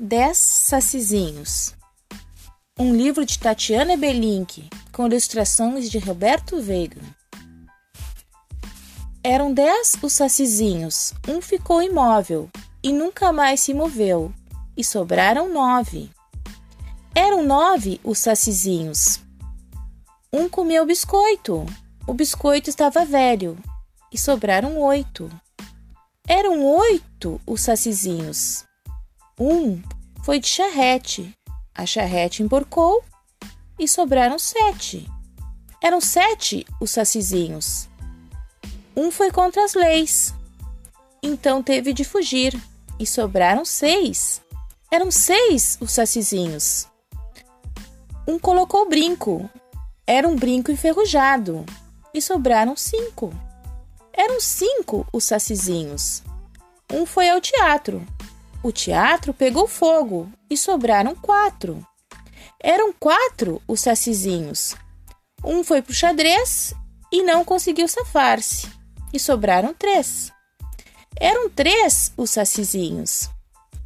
Dez Sacizinhos Um livro de Tatiana Belink com ilustrações de Roberto Veiga. Eram dez os sacizinhos, um ficou imóvel e nunca mais se moveu, e sobraram nove. Eram nove os sacizinhos. Um comeu biscoito, o biscoito estava velho, e sobraram oito. Eram oito os sacizinhos. Um foi de charrete. A charrete emborcou e sobraram sete. Eram sete os sacizinhos. Um foi contra as leis. Então teve de fugir e sobraram seis. Eram seis os sacizinhos. Um colocou brinco. Era um brinco enferrujado. E sobraram cinco. Eram cinco os sacizinhos. Um foi ao teatro o teatro pegou fogo e sobraram quatro. Eram quatro os sacizinhos. Um foi pro xadrez e não conseguiu safar-se, e sobraram três. Eram três os sacizinhos.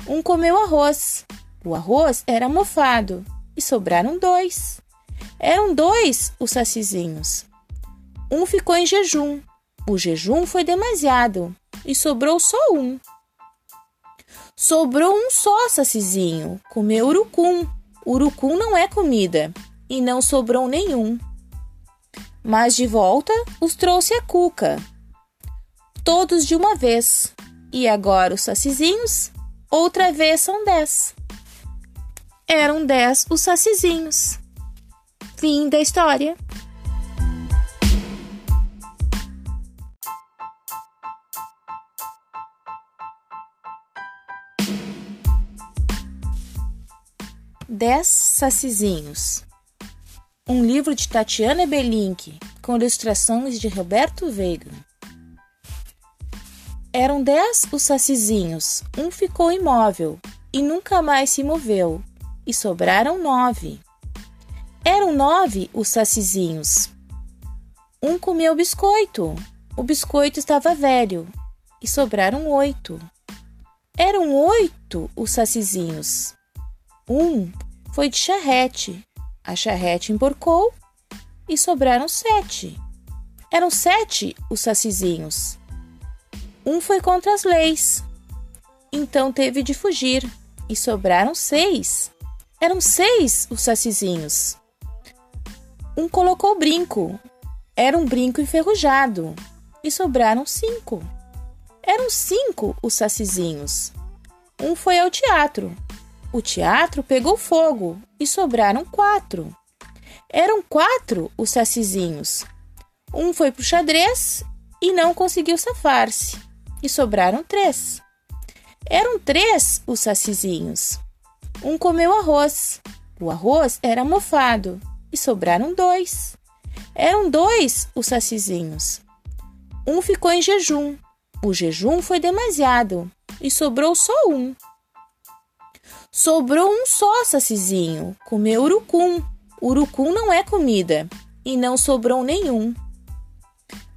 Um comeu arroz. O arroz era mofado e sobraram dois. Eram dois os sacizinhos. Um ficou em jejum. O jejum foi demasiado e sobrou só um. Sobrou um só sacizinho, comeu urucum. Urucum não é comida, e não sobrou nenhum. Mas de volta os trouxe a cuca, todos de uma vez. E agora os sacizinhos, outra vez são dez. Eram dez os sacizinhos. Fim da história. Dez Sacizinhos Um livro de Tatiana Belink com ilustrações de Roberto Veiga. Eram dez os sacizinhos, um ficou imóvel e nunca mais se moveu, e sobraram nove. Eram nove os sacizinhos. Um comeu biscoito, o biscoito estava velho, e sobraram oito. Eram oito os sacizinhos. Um foi de charrete. A charrete emborcou e sobraram sete. Eram sete os sacizinhos. Um foi contra as leis. Então teve de fugir e sobraram seis. Eram seis os sacizinhos. Um colocou brinco. Era um brinco enferrujado e sobraram cinco. Eram cinco os sacizinhos. Um foi ao teatro o teatro pegou fogo e sobraram quatro. Eram quatro os sacizinhos. Um foi pro xadrez e não conseguiu safar-se, e sobraram três. Eram três os sacizinhos. Um comeu arroz. O arroz era mofado e sobraram dois. Eram dois os sacizinhos. Um ficou em jejum. O jejum foi demasiado e sobrou só um. Sobrou um só sacizinho, comeu urucum. Urucum não é comida, e não sobrou nenhum.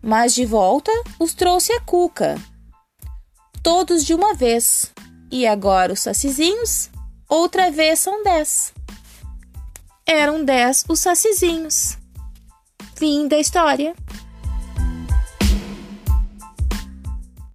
Mas de volta os trouxe a cuca, todos de uma vez. E agora os sacizinhos, outra vez são dez. Eram dez os sacizinhos. Fim da história.